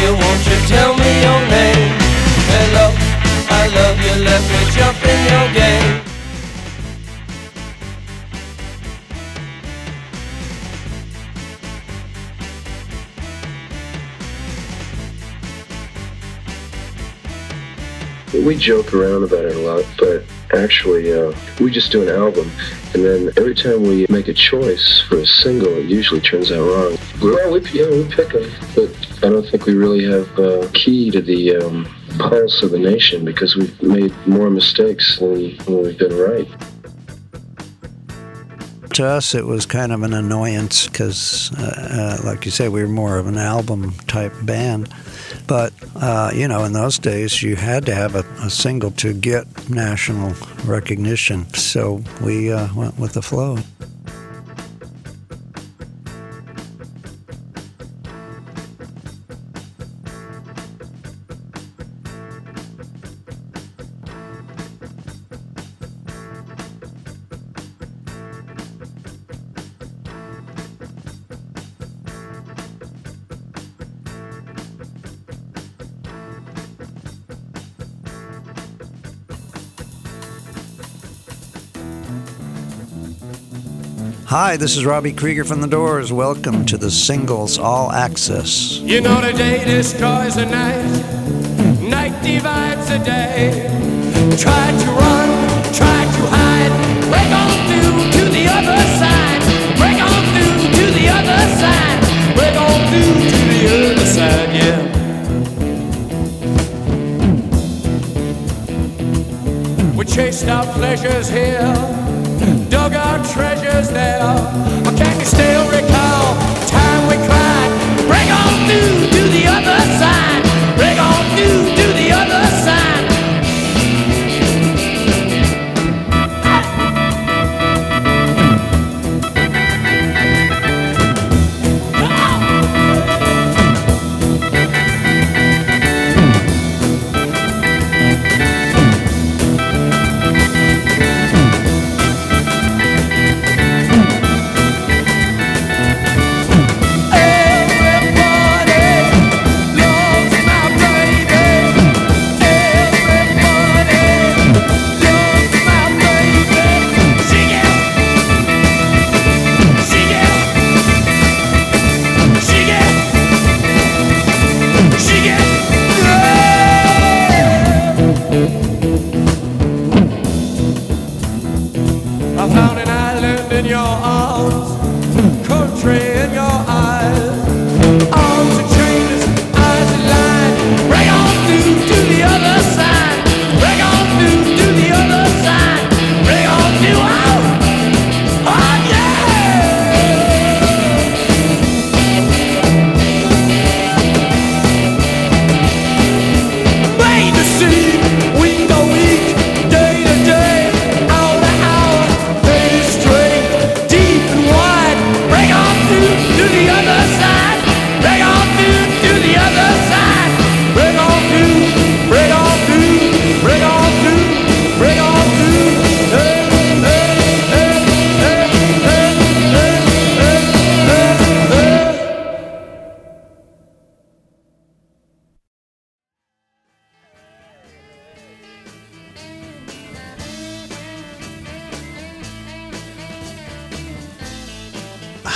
you, won't you tell me your name? Hello, I love you, let me jump in your game. We joke around about it a lot, but actually, uh, we just do an album, and then every time we make a choice for a single, it usually turns out wrong. Well, we, yeah, we pick them, but I don't think we really have uh, key to the um, pulse of the nation because we've made more mistakes than, than we've been right. To us, it was kind of an annoyance because, uh, uh, like you say, we were more of an album type band. But, uh, you know, in those days, you had to have a, a single to get national recognition. So we uh, went with the flow. Hi, this is Robbie Krieger from The Doors. Welcome to the Singles All Access. You know the day destroys the night, night divides the day. Try to run, try to hide, break on through to the other side, break on through to the other side, break on through to the other side, yeah. We chased our pleasures here, treasures there. Or can you still recall the time we cried? Break on through to the other side, break on through to the other side. tread your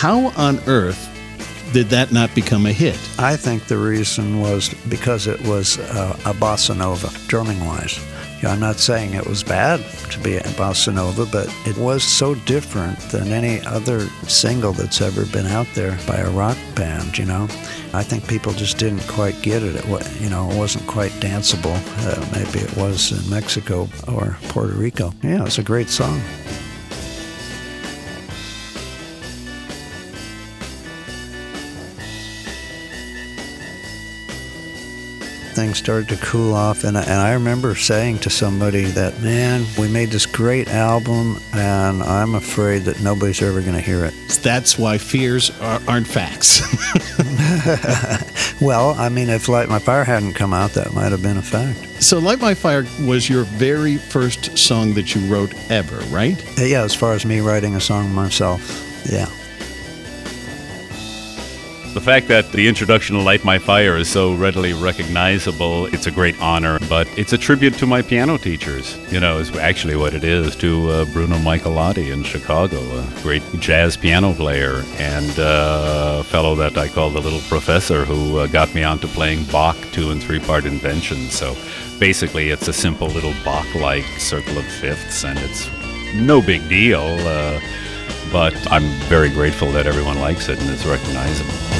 How on earth did that not become a hit? I think the reason was because it was uh, a bossa nova, drumming wise. I'm not saying it was bad to be a bossa nova, but it was so different than any other single that's ever been out there by a rock band, you know. I think people just didn't quite get it. It wa- you know, it wasn't quite danceable. Uh, maybe it was in Mexico or Puerto Rico. Yeah, it's a great song. Things started to cool off and, and i remember saying to somebody that man we made this great album and i'm afraid that nobody's ever going to hear it That's why fears are, aren't facts. Well, I mean, if Light My Fire hadn't come out, that might have been a fact. So, Light My Fire was your very first song that you wrote ever, right? Uh, Yeah, as far as me writing a song myself, yeah. The fact that the introduction to Light My Fire is so readily recognizable, it's a great honor, but it's a tribute to my piano teachers. You know, is actually what it is to uh, Bruno Michelotti in Chicago, a great jazz piano player and uh, a fellow that I call the little professor who uh, got me onto playing Bach two and three part inventions. So basically, it's a simple little Bach like circle of fifths, and it's no big deal. Uh, but I'm very grateful that everyone likes it and it's recognizable.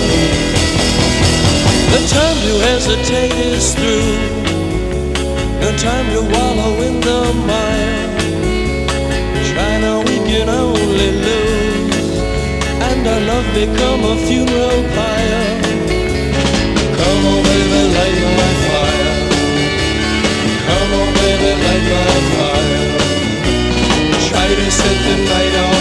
The time to hesitate is through. No time to wallow in the mire. China, we can only lose. And our love become a funeral pyre. Come on, baby, light my fire. Come on, baby, light my fire. Try to set the night on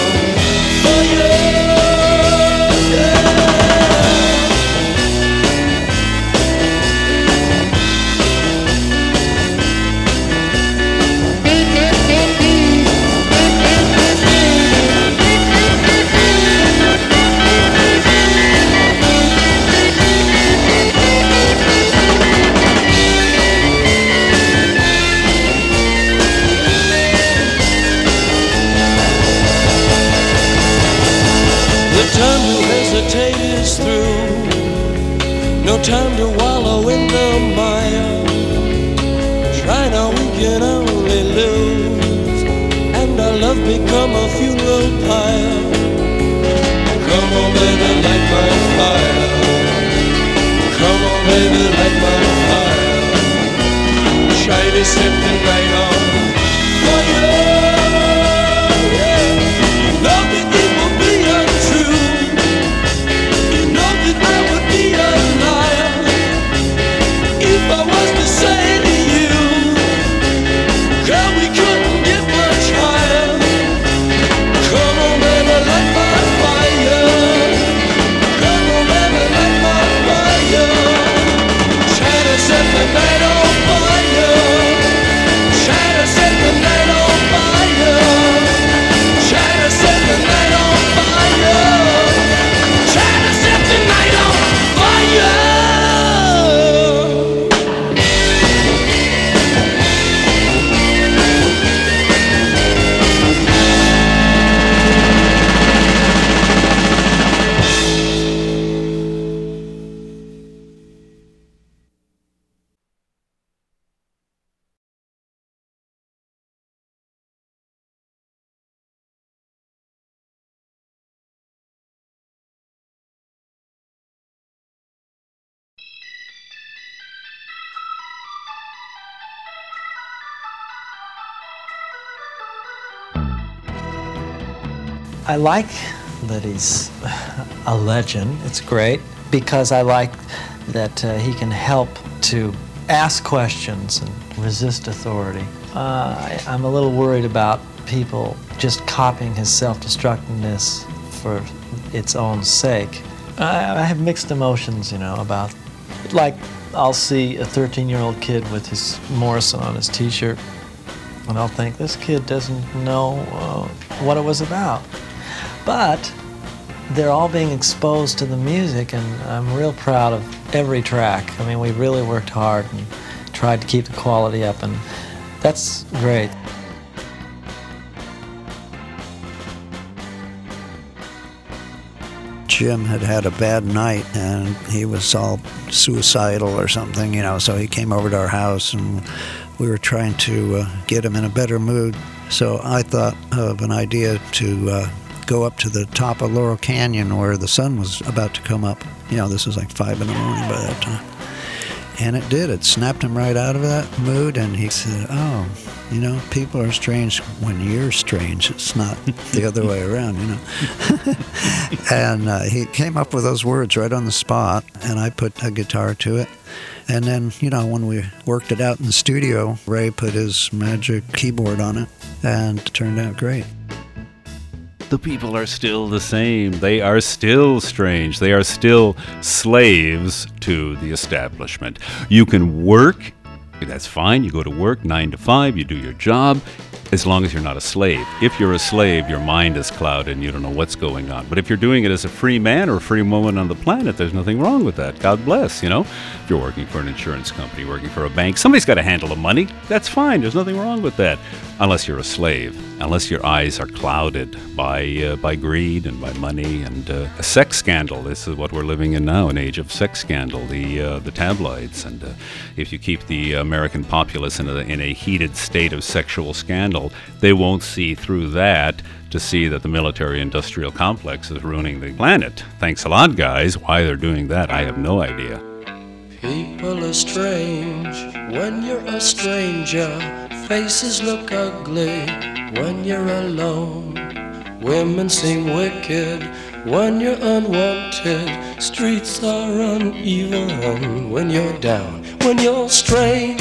Baby, light my fire. I like that he's a legend. It's great because I like that uh, he can help to ask questions and resist authority. Uh, I, I'm a little worried about people just copying his self-destructiveness for its own sake. I, I have mixed emotions, you know, about like I'll see a 13-year-old kid with his Morrison on his T-shirt, and I'll think this kid doesn't know uh, what it was about. But they're all being exposed to the music, and I'm real proud of every track. I mean, we really worked hard and tried to keep the quality up, and that's great. Jim had had a bad night and he was all suicidal or something, you know, so he came over to our house and we were trying to uh, get him in a better mood. So I thought of an idea to uh, go up to the top of Laurel Canyon where the sun was about to come up. You know, this was like five in the morning by that time. And it did. It snapped him right out of that mood. And he said, Oh, you know, people are strange when you're strange. It's not the other way around, you know. and uh, he came up with those words right on the spot. And I put a guitar to it. And then, you know, when we worked it out in the studio, Ray put his magic keyboard on it and it turned out great the people are still the same. They are still strange. They are still slaves to the establishment. You can work, that's fine. You go to work nine to five, you do your job, as long as you're not a slave. If you're a slave, your mind is clouded and you don't know what's going on. But if you're doing it as a free man or a free woman on the planet, there's nothing wrong with that. God bless, you know. If you're working for an insurance company, working for a bank, somebody's got to handle the money. That's fine. There's nothing wrong with that. Unless you're a slave, unless your eyes are clouded by uh, by greed and by money and uh, a sex scandal. This is what we're living in now, an age of sex scandal. The uh, the tabloids, and uh, if you keep the American populace in a, in a heated state of sexual scandal they won't see through that to see that the military industrial complex is ruining the planet. Thanks a lot, guys. Why they're doing that, I have no idea. People are strange when you're a stranger. Faces look ugly when you're alone. Women seem wicked when you're unwanted. Streets are uneven when you're down. When you're strange,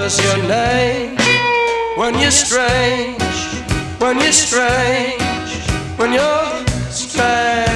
remembers your name when you're strange, when you're strange, when you're strange.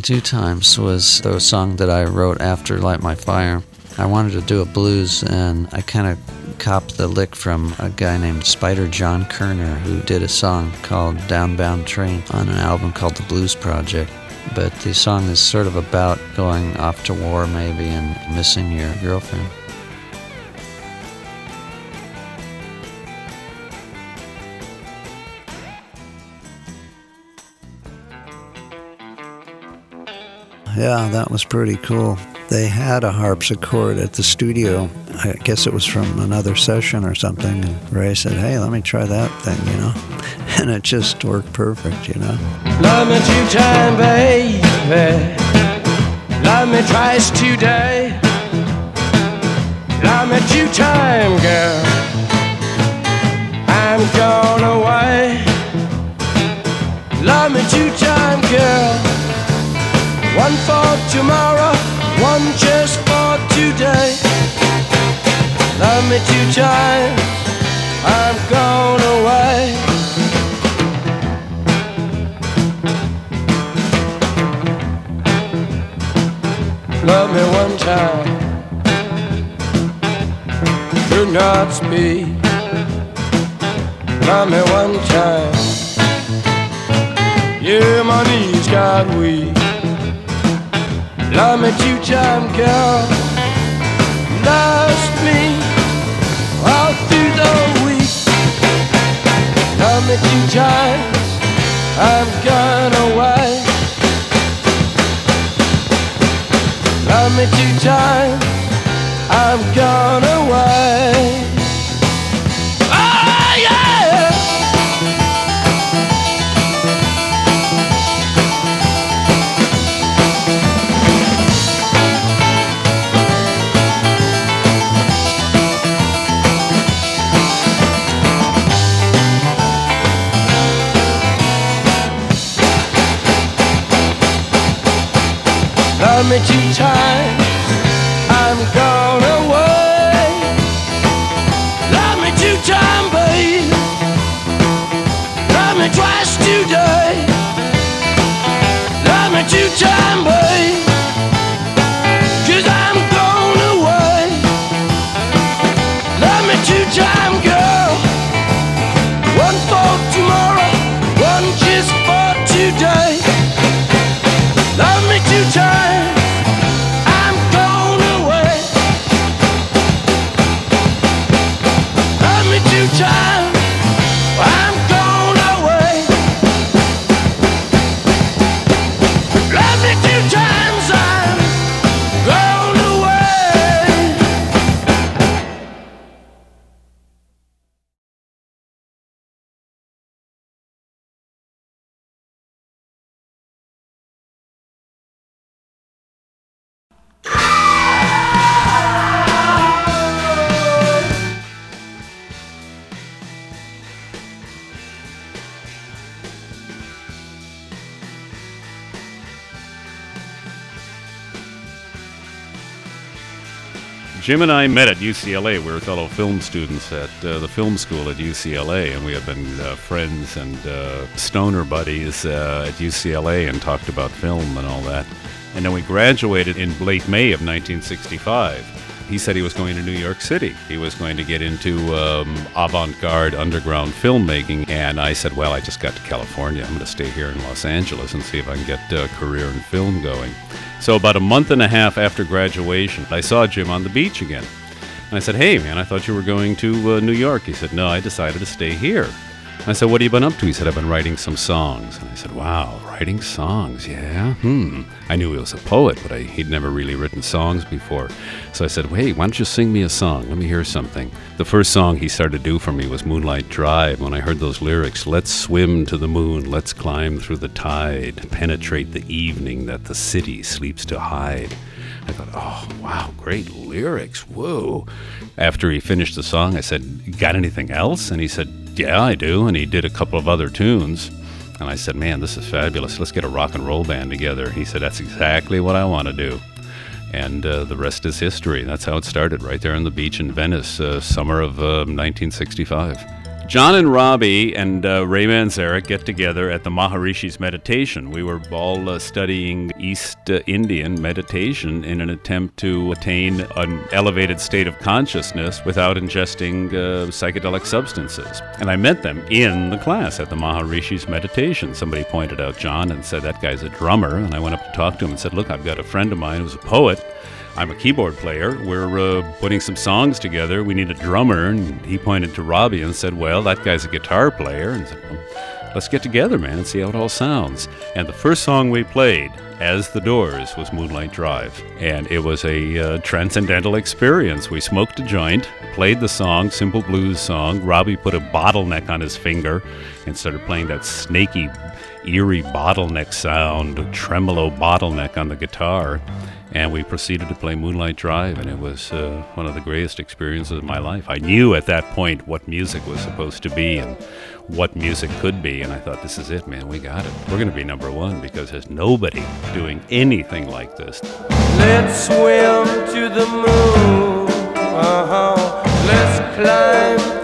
Two Times was the song that I wrote after Light My Fire. I wanted to do a blues, and I kind of copped the lick from a guy named Spider John Koerner, who did a song called Downbound Train on an album called The Blues Project. But the song is sort of about going off to war, maybe, and missing your girlfriend. Yeah, that was pretty cool. They had a harpsichord at the studio. I guess it was from another session or something. And Ray said, Hey, let me try that thing, you know? And it just worked perfect, you know? Love me two time, baby. Love me twice today. Love me two time, girl. I'm gone away. Love me two time, girl. One for tomorrow, one just for today. Love me two times, I'm gone away. Love me one time, do not speak. Love me one time, yeah, my knees got weak. Love me two time, girl. Lost me all through the week. Love me two times, I'm gone away. Love me two times, I'm gone away. Love me two Jim and I met at UCLA. We were fellow film students at uh, the film school at UCLA, and we had been uh, friends and uh, stoner buddies uh, at UCLA and talked about film and all that. And then we graduated in late May of 1965. He said he was going to New York City. He was going to get into um, avant garde underground filmmaking. And I said, Well, I just got to California. I'm going to stay here in Los Angeles and see if I can get a career in film going. So, about a month and a half after graduation, I saw Jim on the beach again. And I said, Hey, man, I thought you were going to uh, New York. He said, No, I decided to stay here. I said, What have you been up to? He said, I've been writing some songs. And I said, Wow, writing songs, yeah? Hmm. I knew he was a poet, but I, he'd never really written songs before. So I said, Hey, why don't you sing me a song? Let me hear something. The first song he started to do for me was Moonlight Drive. When I heard those lyrics, Let's swim to the moon, let's climb through the tide, penetrate the evening that the city sleeps to hide. I thought, oh, wow, great lyrics. Whoa. After he finished the song, I said, Got anything else? And he said, Yeah, I do. And he did a couple of other tunes. And I said, Man, this is fabulous. Let's get a rock and roll band together. He said, That's exactly what I want to do. And uh, the rest is history. That's how it started, right there on the beach in Venice, uh, summer of uh, 1965. John and Robbie and uh, Ray Manzarek get together at the Maharishi's meditation. We were all uh, studying East uh, Indian meditation in an attempt to attain an elevated state of consciousness without ingesting uh, psychedelic substances. And I met them in the class at the Maharishi's meditation. Somebody pointed out John and said, That guy's a drummer. And I went up to talk to him and said, Look, I've got a friend of mine who's a poet. I'm a keyboard player. We're uh, putting some songs together. We need a drummer. And he pointed to Robbie and said, Well, that guy's a guitar player. And said, well, Let's get together, man, and see how it all sounds. And the first song we played, as the Doors, was Moonlight Drive. And it was a uh, transcendental experience. We smoked a joint, played the song, simple blues song. Robbie put a bottleneck on his finger and started playing that snaky, eerie bottleneck sound, tremolo bottleneck on the guitar and we proceeded to play Moonlight Drive, and it was uh, one of the greatest experiences of my life. I knew at that point what music was supposed to be and what music could be, and I thought, this is it, man, we got it. We're going to be number one because there's nobody doing anything like this. Let's swim to the moon. Uh-huh. Let's climb